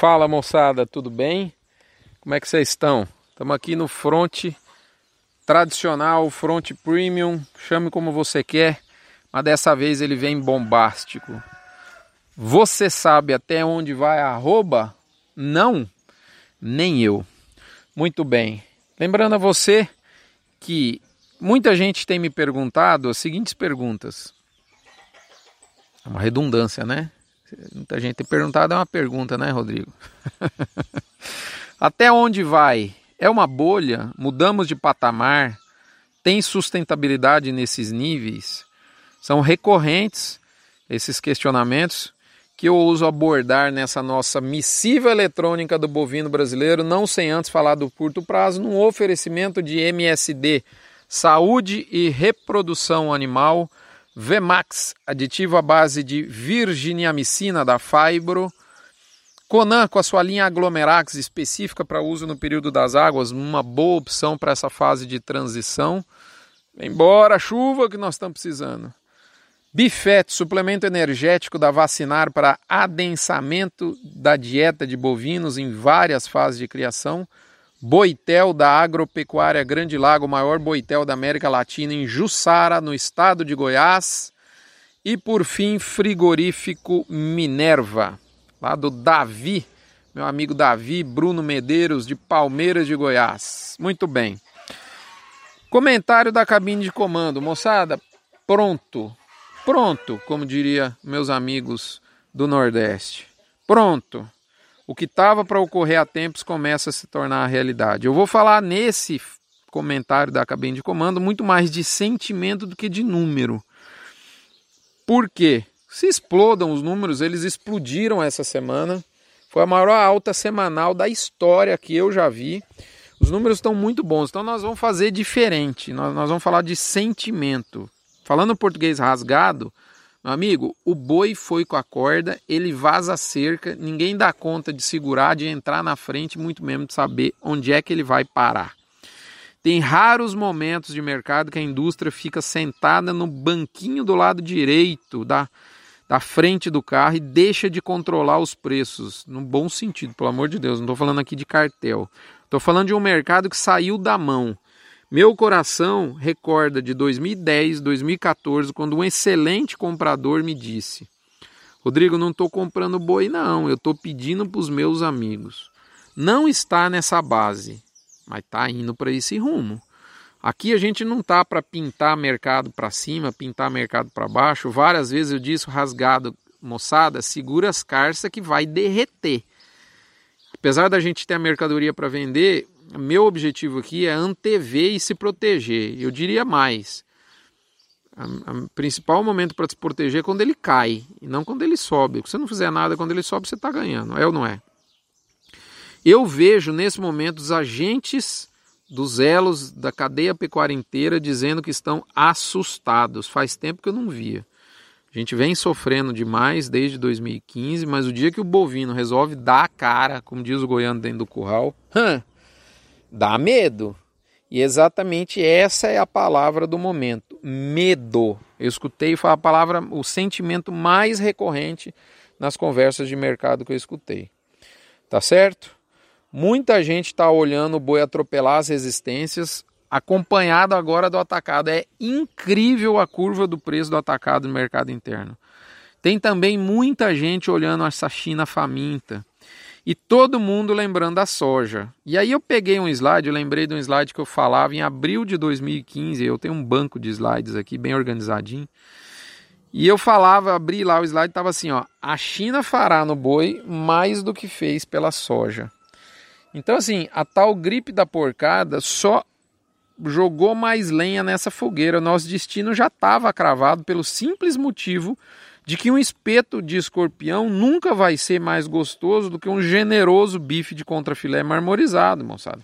Fala moçada, tudo bem? Como é que vocês estão? Estamos aqui no front tradicional, front premium, chame como você quer, mas dessa vez ele vem bombástico. Você sabe até onde vai a arroba? Não, nem eu. Muito bem. Lembrando a você que muita gente tem me perguntado as seguintes perguntas. É uma redundância, né? Muita gente tem perguntado, é uma pergunta, né, Rodrigo? Até onde vai? É uma bolha? Mudamos de patamar? Tem sustentabilidade nesses níveis? São recorrentes esses questionamentos que eu uso abordar nessa nossa missiva eletrônica do bovino brasileiro, não sem antes falar do curto prazo, num oferecimento de MSD, saúde e reprodução animal Vemax, aditivo à base de virginiamicina da Fibro, Conan com a sua linha Aglomerax específica para uso no período das águas, uma boa opção para essa fase de transição. Embora a chuva que nós estamos precisando. Bifet, suplemento energético da Vacinar para adensamento da dieta de bovinos em várias fases de criação. Boitel da Agropecuária Grande Lago, maior boitel da América Latina, em Jussara, no estado de Goiás. E por fim, frigorífico Minerva, lá do Davi, meu amigo Davi Bruno Medeiros, de Palmeiras de Goiás. Muito bem. Comentário da cabine de comando. Moçada, pronto. Pronto, como diria meus amigos do Nordeste. Pronto o que estava para ocorrer há tempos começa a se tornar realidade. Eu vou falar nesse comentário da cabine de comando muito mais de sentimento do que de número. Por quê? Se explodam os números, eles explodiram essa semana. Foi a maior alta semanal da história que eu já vi. Os números estão muito bons, então nós vamos fazer diferente. Nós, nós vamos falar de sentimento. Falando português rasgado, meu amigo, o boi foi com a corda, ele vaza a cerca, ninguém dá conta de segurar, de entrar na frente, muito menos de saber onde é que ele vai parar. Tem raros momentos de mercado que a indústria fica sentada no banquinho do lado direito da, da frente do carro e deixa de controlar os preços, no bom sentido, pelo amor de Deus, não estou falando aqui de cartel. Estou falando de um mercado que saiu da mão. Meu coração recorda de 2010, 2014, quando um excelente comprador me disse: Rodrigo, não estou comprando boi, não, eu estou pedindo para os meus amigos. Não está nessa base, mas está indo para esse rumo. Aqui a gente não tá para pintar mercado para cima, pintar mercado para baixo. Várias vezes eu disse rasgado, moçada, segura as carças que vai derreter. Apesar da gente ter a mercadoria para vender, meu objetivo aqui é antever e se proteger. Eu diria mais. O principal momento para se proteger é quando ele cai e não quando ele sobe. Se você não fizer nada quando ele sobe, você está ganhando. É ou não é? Eu vejo nesse momento os agentes dos elos da cadeia pecuária inteira dizendo que estão assustados. Faz tempo que eu não via. A gente vem sofrendo demais desde 2015, mas o dia que o bovino resolve dar a cara, como diz o goiano dentro do curral, dá medo. E exatamente essa é a palavra do momento, medo. Eu escutei foi a palavra, o sentimento mais recorrente nas conversas de mercado que eu escutei. Tá certo? Muita gente está olhando o boi atropelar as resistências, acompanhado agora do atacado. É incrível a curva do preço do atacado no mercado interno. Tem também muita gente olhando essa China faminta e todo mundo lembrando da soja. E aí eu peguei um slide, eu lembrei de um slide que eu falava em abril de 2015, eu tenho um banco de slides aqui bem organizadinho. E eu falava, abri lá o slide, estava assim, ó, a China fará no boi mais do que fez pela soja. Então assim, a tal gripe da porcada só jogou mais lenha nessa fogueira. Nosso destino já estava cravado pelo simples motivo de que um espeto de escorpião nunca vai ser mais gostoso do que um generoso bife de contrafilé marmorizado, moçada.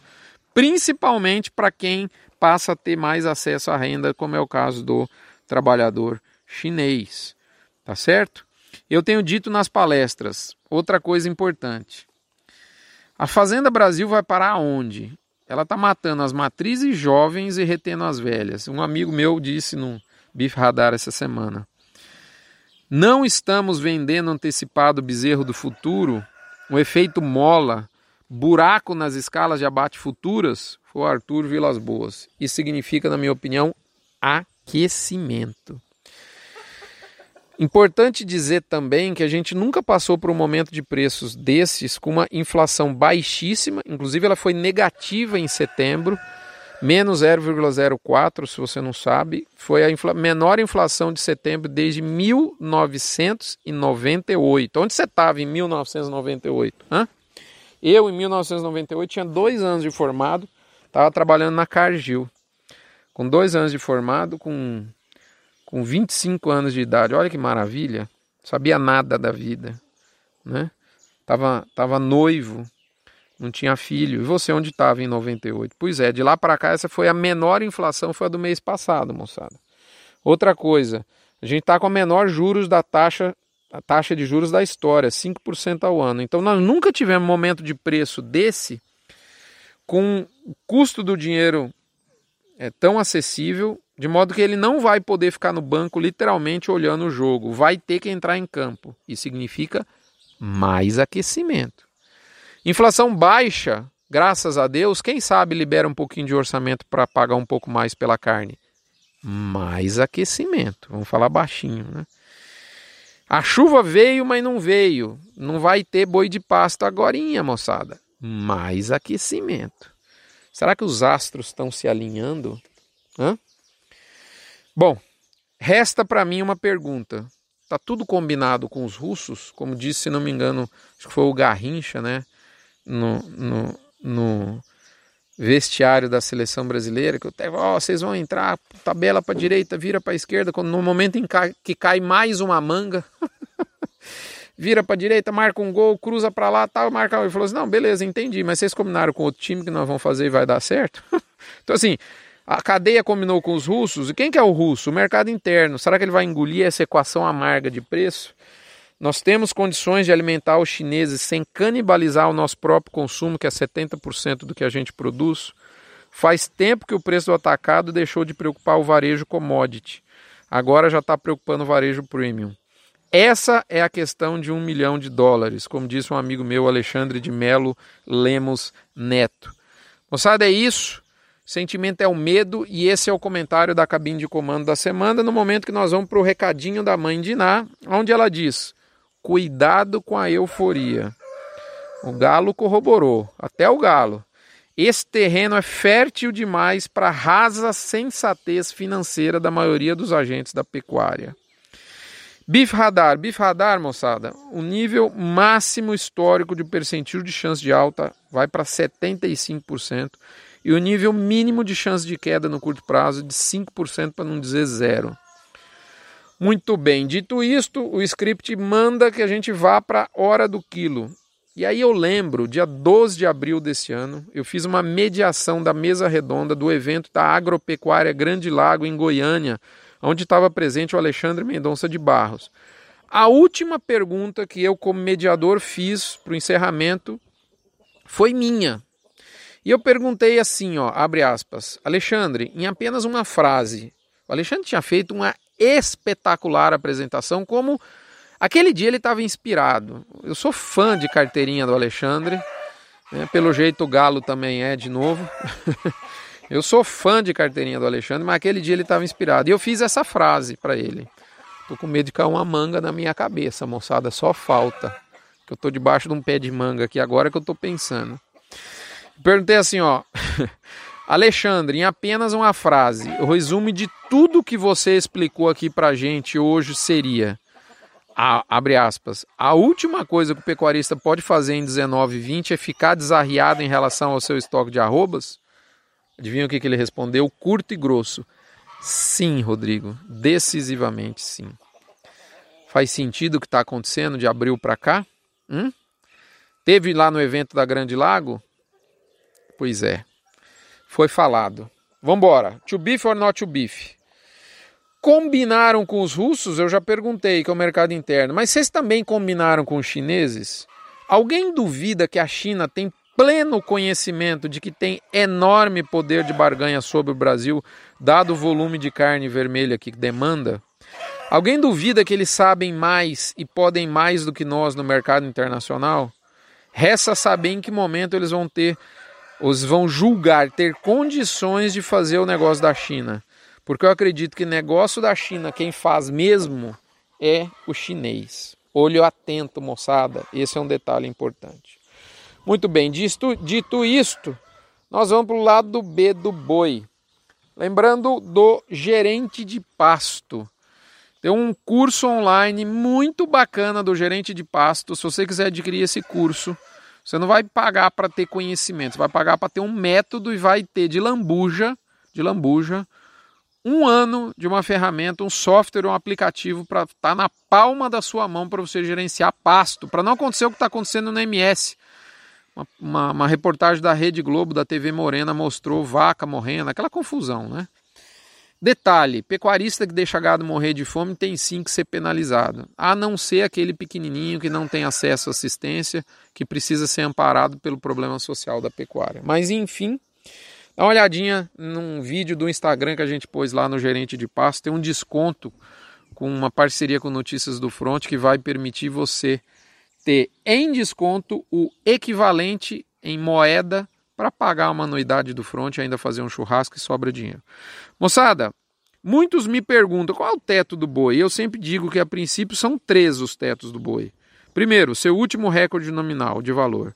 Principalmente para quem passa a ter mais acesso à renda, como é o caso do trabalhador chinês. Tá certo? Eu tenho dito nas palestras, outra coisa importante. A Fazenda Brasil vai parar onde? Ela está matando as matrizes jovens e retendo as velhas. Um amigo meu disse no Bife Radar essa semana. Não estamos vendendo antecipado o bezerro do futuro um efeito mola, buraco nas escalas de abate futuras, foi o Arthur Vilas Boas. Isso significa, na minha opinião, aquecimento. Importante dizer também que a gente nunca passou por um momento de preços desses com uma inflação baixíssima, inclusive ela foi negativa em setembro, menos 0,04, se você não sabe, foi a infla menor inflação de setembro desde 1998. Onde você estava em 1998? Hã? Eu, em 1998, tinha dois anos de formado, estava trabalhando na Cargill. Com dois anos de formado, com com 25 anos de idade. Olha que maravilha. Sabia nada da vida, né? Tava, tava noivo, não tinha filho. E você onde estava em 98? Pois é, de lá para cá essa foi a menor inflação, foi a do mês passado, moçada. Outra coisa, a gente está com a menor juros da taxa, a taxa de juros da história, 5% ao ano. Então nós nunca tivemos momento de preço desse com o custo do dinheiro é tão acessível de modo que ele não vai poder ficar no banco literalmente olhando o jogo, vai ter que entrar em campo. Isso significa mais aquecimento. Inflação baixa, graças a Deus, quem sabe libera um pouquinho de orçamento para pagar um pouco mais pela carne. Mais aquecimento. Vamos falar baixinho, né? A chuva veio, mas não veio. Não vai ter boi de pasto agora, moçada. Mais aquecimento. Será que os astros estão se alinhando? Hã? Bom, resta para mim uma pergunta. Tá tudo combinado com os russos, como disse, se não me engano, acho que foi o Garrincha, né? No, no, no vestiário da seleção brasileira, que eu até, ó, oh, vocês vão entrar, tabela para direita, vira para esquerda, quando no momento em que cai mais uma manga, vira para direita, marca um gol, cruza para lá, tal, marca, ele falou assim: "Não, beleza, entendi, mas vocês combinaram com outro time que nós vamos fazer e vai dar certo?" então assim, a cadeia combinou com os russos. E quem que é o russo? O mercado interno. Será que ele vai engolir essa equação amarga de preço? Nós temos condições de alimentar os chineses sem canibalizar o nosso próprio consumo, que é 70% do que a gente produz. Faz tempo que o preço do atacado deixou de preocupar o varejo commodity. Agora já está preocupando o varejo premium. Essa é a questão de um milhão de dólares, como disse um amigo meu, Alexandre de Melo Lemos Neto. Moçada, é isso. Sentimento é o medo e esse é o comentário da cabine de comando da semana, no momento que nós vamos para o recadinho da mãe Diná, onde ela diz: cuidado com a euforia. O galo corroborou, até o galo. Esse terreno é fértil demais para a rasa sensatez financeira da maioria dos agentes da pecuária. Bif radar, bif radar, moçada, o nível máximo histórico de percentil de chance de alta vai para 75% e o nível mínimo de chance de queda no curto prazo de 5% para não dizer zero. Muito bem, dito isto, o script manda que a gente vá para a hora do quilo. E aí eu lembro, dia 12 de abril desse ano, eu fiz uma mediação da mesa redonda do evento da Agropecuária Grande Lago em Goiânia, onde estava presente o Alexandre Mendonça de Barros. A última pergunta que eu, como mediador, fiz para o encerramento foi minha. E eu perguntei assim, ó, abre aspas, Alexandre, em apenas uma frase. O Alexandre tinha feito uma espetacular apresentação, como aquele dia ele estava inspirado. Eu sou fã de carteirinha do Alexandre, né? pelo jeito o Galo também é de novo. eu sou fã de carteirinha do Alexandre, mas aquele dia ele estava inspirado. E eu fiz essa frase para ele. Tô com medo de cair uma manga na minha cabeça, moçada, só falta. Que eu tô debaixo de um pé de manga aqui agora que eu tô pensando. Perguntei assim, ó. Alexandre, em apenas uma frase, o resumo de tudo que você explicou aqui pra gente hoje seria, a, abre aspas, a última coisa que o pecuarista pode fazer em 19 e 20 é ficar desarriado em relação ao seu estoque de arrobas? Adivinha o que, que ele respondeu? Curto e grosso. Sim, Rodrigo, decisivamente sim. Faz sentido o que está acontecendo de abril para cá? Hum? Teve lá no evento da Grande Lago Pois é. Foi falado. Vambora. To beef or not to beef? Combinaram com os russos? Eu já perguntei, que é o mercado interno. Mas vocês também combinaram com os chineses? Alguém duvida que a China tem pleno conhecimento de que tem enorme poder de barganha sobre o Brasil, dado o volume de carne vermelha que demanda? Alguém duvida que eles sabem mais e podem mais do que nós no mercado internacional? Resta saber em que momento eles vão ter, os vão julgar, ter condições de fazer o negócio da China. Porque eu acredito que negócio da China, quem faz mesmo é o chinês. Olho atento, moçada. Esse é um detalhe importante. Muito bem, dito, dito isto, nós vamos para o lado B do boi. Lembrando do gerente de pasto. Tem um curso online muito bacana do gerente de pasto. Se você quiser adquirir esse curso, você não vai pagar para ter conhecimento, você vai pagar para ter um método e vai ter de lambuja, de lambuja, um ano de uma ferramenta, um software, um aplicativo para estar tá na palma da sua mão para você gerenciar pasto, para não acontecer o que está acontecendo no MS. Uma, uma, uma, reportagem da Rede Globo, da TV Morena, mostrou vaca morrendo, aquela confusão, né? Detalhe: pecuarista que deixa gado morrer de fome tem sim que ser penalizado, a não ser aquele pequenininho que não tem acesso à assistência, que precisa ser amparado pelo problema social da pecuária. Mas enfim, dá uma olhadinha num vídeo do Instagram que a gente pôs lá no Gerente de Pasto, tem um desconto com uma parceria com Notícias do Front que vai permitir você ter em desconto o equivalente em moeda para pagar uma anuidade do front e ainda fazer um churrasco e sobra dinheiro. Moçada, muitos me perguntam qual é o teto do boi. Eu sempre digo que a princípio são três os tetos do boi. Primeiro, seu último recorde nominal de valor.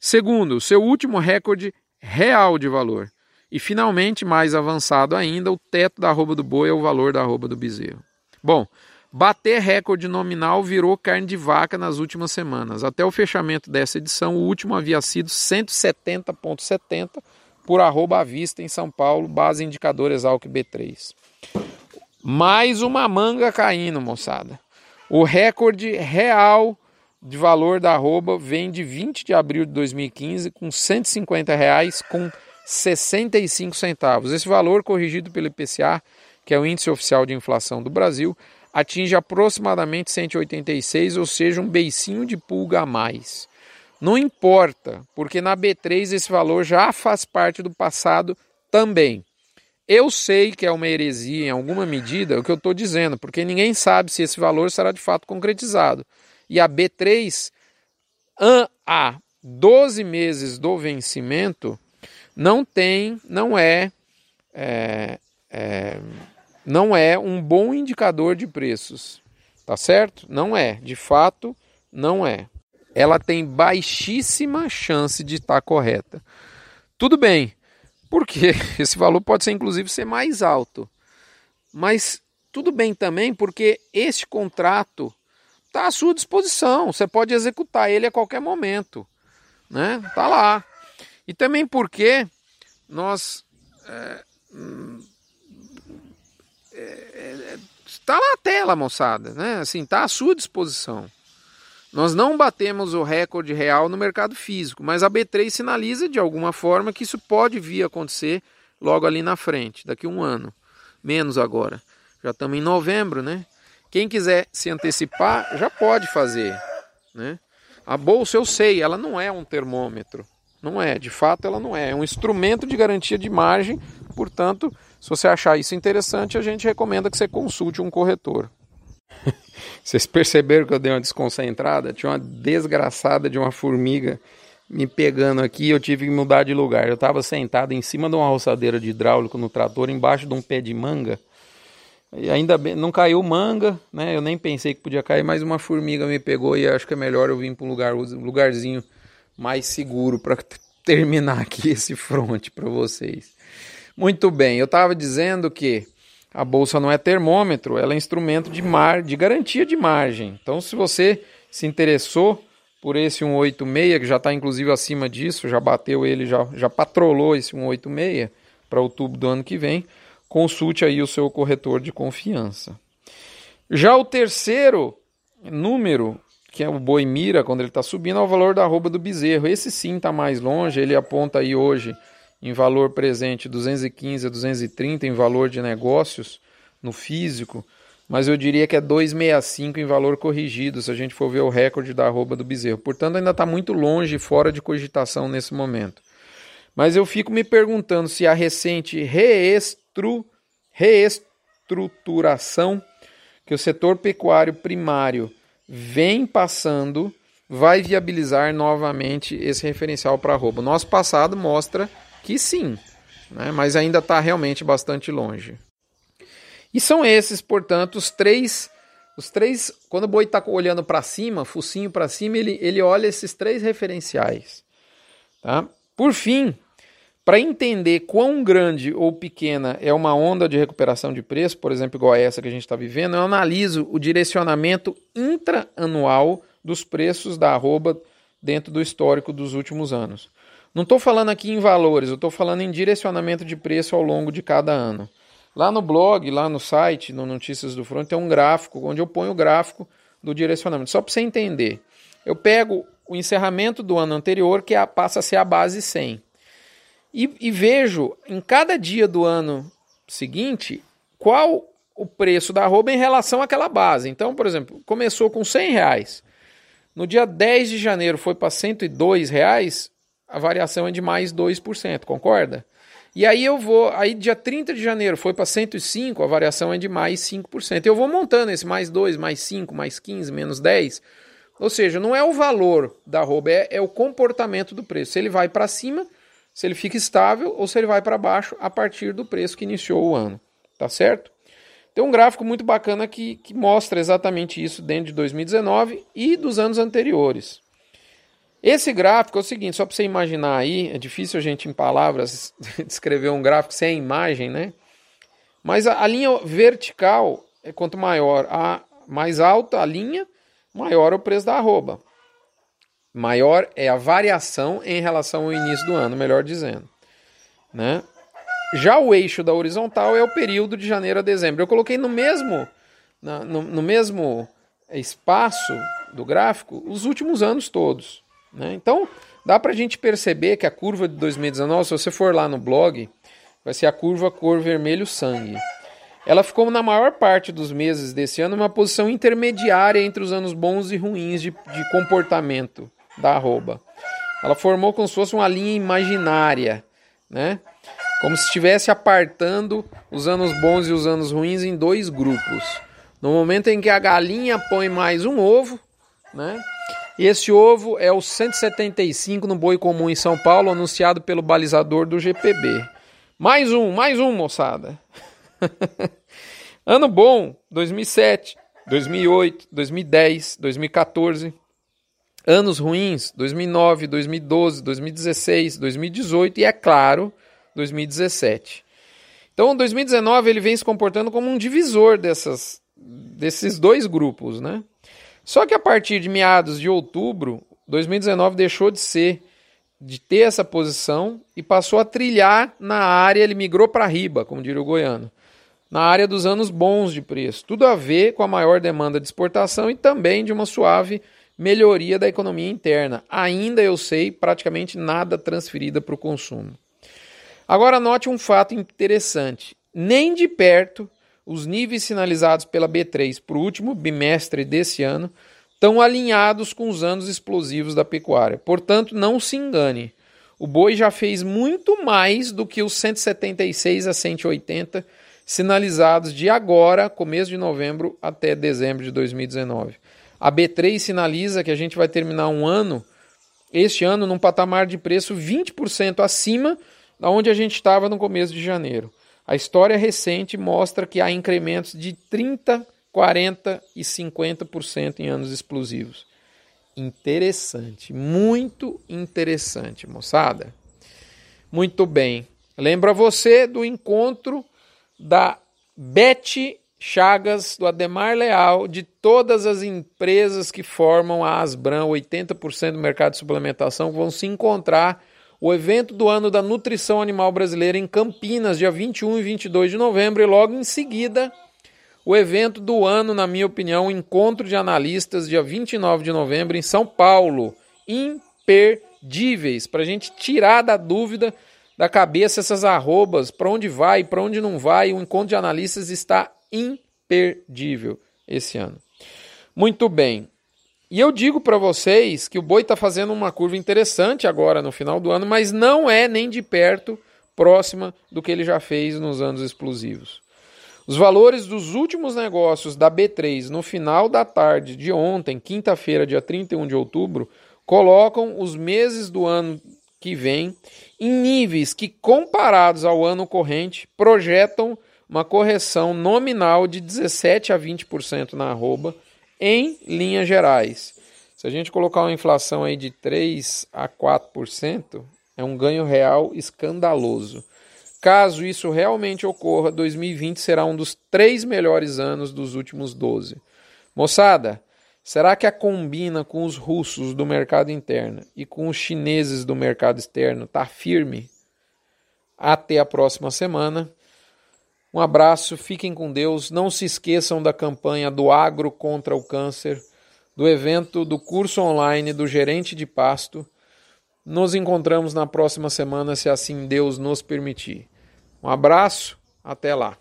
Segundo, seu último recorde real de valor. E finalmente, mais avançado ainda, o teto da arroba do boi é o valor da arroba do bezerro. Bom, Bater recorde nominal virou carne de vaca nas últimas semanas. Até o fechamento dessa edição, o último havia sido 170,70 por arroba à vista em São Paulo, base indicador Exalc B3. Mais uma manga caindo, moçada. O recorde real de valor da arroba vem de 20 de abril de 2015 com 150 reais com 65 centavos. Esse valor corrigido pelo IPCA, que é o índice oficial de inflação do Brasil, atinge aproximadamente 186, ou seja, um beicinho de pulga a mais. Não importa, porque na B3 esse valor já faz parte do passado também. Eu sei que é uma heresia em alguma medida o que eu estou dizendo, porque ninguém sabe se esse valor será de fato concretizado. E a B3, a 12 meses do vencimento, não tem, não é, é, é não é um bom indicador de preços. Tá certo? Não é. De fato, não é. Ela tem baixíssima chance de estar correta. Tudo bem, porque esse valor pode ser inclusive ser mais alto. Mas tudo bem também, porque este contrato está à sua disposição. Você pode executar ele a qualquer momento. Né? Tá lá. E também porque nós é, está lá a tela, moçada, né? Assim, está à sua disposição. Nós não batemos o recorde real no mercado físico, mas a B3 sinaliza de alguma forma que isso pode vir a acontecer logo ali na frente, daqui a um ano, menos agora. Já estamos em novembro, né? Quem quiser se antecipar já pode fazer, né? A bolsa eu sei, ela não é um termômetro, não é, de fato ela não é, é um instrumento de garantia de margem, portanto se você achar isso interessante, a gente recomenda que você consulte um corretor. Vocês perceberam que eu dei uma desconcentrada? Tinha uma desgraçada de uma formiga me pegando aqui eu tive que mudar de lugar. Eu estava sentado em cima de uma roçadeira de hidráulico no trator, embaixo de um pé de manga. E ainda bem, não caiu manga, né? Eu nem pensei que podia cair, mas uma formiga me pegou e acho que é melhor eu vir para um lugar, um lugarzinho mais seguro para terminar aqui esse front para vocês. Muito bem, eu estava dizendo que a bolsa não é termômetro, ela é instrumento de mar, de garantia de margem. Então, se você se interessou por esse 186, que já está inclusive acima disso, já bateu ele, já, já patrolou esse 186 para outubro do ano que vem, consulte aí o seu corretor de confiança. Já o terceiro número, que é o boi mira, quando ele está subindo, é o valor da arroba do bezerro. Esse sim está mais longe, ele aponta aí hoje em valor presente 215 a 230 em valor de negócios no físico, mas eu diria que é 265 em valor corrigido, se a gente for ver o recorde da arroba do bezerro. Portanto, ainda está muito longe, fora de cogitação nesse momento. Mas eu fico me perguntando se a recente reestru, reestruturação que o setor pecuário primário vem passando vai viabilizar novamente esse referencial para arroba. Nosso passado mostra que sim, né? mas ainda está realmente bastante longe. E são esses, portanto, os três. Os três, quando o boi está olhando para cima, focinho para cima, ele, ele olha esses três referenciais. Tá? Por fim, para entender quão grande ou pequena é uma onda de recuperação de preço, por exemplo, igual a essa que a gente está vivendo, eu analiso o direcionamento intraanual dos preços da arroba dentro do histórico dos últimos anos. Não estou falando aqui em valores, eu estou falando em direcionamento de preço ao longo de cada ano. Lá no blog, lá no site, no Notícias do Front, tem um gráfico onde eu ponho o gráfico do direcionamento. Só para você entender. Eu pego o encerramento do ano anterior, que é passa a ser a base 100. E, e vejo em cada dia do ano seguinte qual o preço da arroba em relação àquela base. Então, por exemplo, começou com 100 reais. No dia 10 de janeiro foi para 102 reais, a variação é de mais 2%, concorda? E aí eu vou, aí dia 30 de janeiro foi para 105, a variação é de mais 5%. Eu vou montando esse mais 2, mais 5, mais 15, menos 10. Ou seja, não é o valor da arroba, é, é o comportamento do preço. Se ele vai para cima, se ele fica estável ou se ele vai para baixo a partir do preço que iniciou o ano. Tá certo? Tem um gráfico muito bacana que, que mostra exatamente isso dentro de 2019 e dos anos anteriores. Esse gráfico é o seguinte, só para você imaginar aí, é difícil a gente em palavras descrever um gráfico sem imagem, né? Mas a, a linha vertical é quanto maior a mais alta a linha, maior o preço da arroba. Maior é a variação em relação ao início do ano, melhor dizendo, né? Já o eixo da horizontal é o período de janeiro a dezembro. Eu coloquei no mesmo no, no mesmo espaço do gráfico os últimos anos todos. Né? Então, dá para a gente perceber que a curva de 2019, se você for lá no blog, vai ser a curva cor vermelho sangue. Ela ficou na maior parte dos meses desse ano uma posição intermediária entre os anos bons e ruins de, de comportamento da arroba. Ela formou como se fosse uma linha imaginária, né? Como se estivesse apartando os anos bons e os anos ruins em dois grupos. No momento em que a galinha põe mais um ovo, né? E esse ovo é o 175 no boi comum em São Paulo, anunciado pelo balizador do GPB. Mais um, mais um, moçada. ano bom, 2007, 2008, 2010, 2014. Anos ruins, 2009, 2012, 2016, 2018 e, é claro, 2017. Então, 2019 ele vem se comportando como um divisor dessas, desses dois grupos, né? Só que a partir de meados de outubro, 2019 deixou de ser, de ter essa posição e passou a trilhar na área, ele migrou para riba, como diria o goiano, na área dos anos bons de preço. Tudo a ver com a maior demanda de exportação e também de uma suave melhoria da economia interna. Ainda eu sei, praticamente nada transferida para o consumo. Agora note um fato interessante: nem de perto os níveis sinalizados pela B3 para o último bimestre desse ano estão alinhados com os anos explosivos da pecuária. Portanto, não se engane. O boi já fez muito mais do que os 176 a 180 sinalizados de agora, começo de novembro, até dezembro de 2019. A B3 sinaliza que a gente vai terminar um ano, este ano, num patamar de preço 20% acima da onde a gente estava no começo de janeiro. A história recente mostra que há incrementos de 30, 40 e 50% em anos explosivos. Interessante, muito interessante, moçada. Muito bem. Lembra você do encontro da Beth Chagas, do Ademar Leal, de todas as empresas que formam a Asbram, 80% do mercado de suplementação, vão se encontrar o evento do ano da nutrição animal brasileira em Campinas, dia 21 e 22 de novembro, e logo em seguida, o evento do ano, na minha opinião, o encontro de analistas, dia 29 de novembro, em São Paulo. Imperdíveis, para a gente tirar da dúvida da cabeça essas arrobas, para onde vai, para onde não vai, o encontro de analistas está imperdível esse ano. Muito bem. E eu digo para vocês que o boi está fazendo uma curva interessante agora no final do ano, mas não é nem de perto próxima do que ele já fez nos anos explosivos. Os valores dos últimos negócios da B3 no final da tarde de ontem, quinta-feira, dia 31 de outubro, colocam os meses do ano que vem em níveis que, comparados ao ano corrente, projetam uma correção nominal de 17 a 20% na arroba em linhas gerais. Se a gente colocar uma inflação aí de 3 a 4%, é um ganho real escandaloso. Caso isso realmente ocorra, 2020 será um dos três melhores anos dos últimos 12. Moçada, será que a combina com os russos do mercado interno e com os chineses do mercado externo está firme? Até a próxima semana. Um abraço, fiquem com Deus. Não se esqueçam da campanha do Agro contra o Câncer, do evento do curso online do gerente de pasto. Nos encontramos na próxima semana, se assim Deus nos permitir. Um abraço, até lá.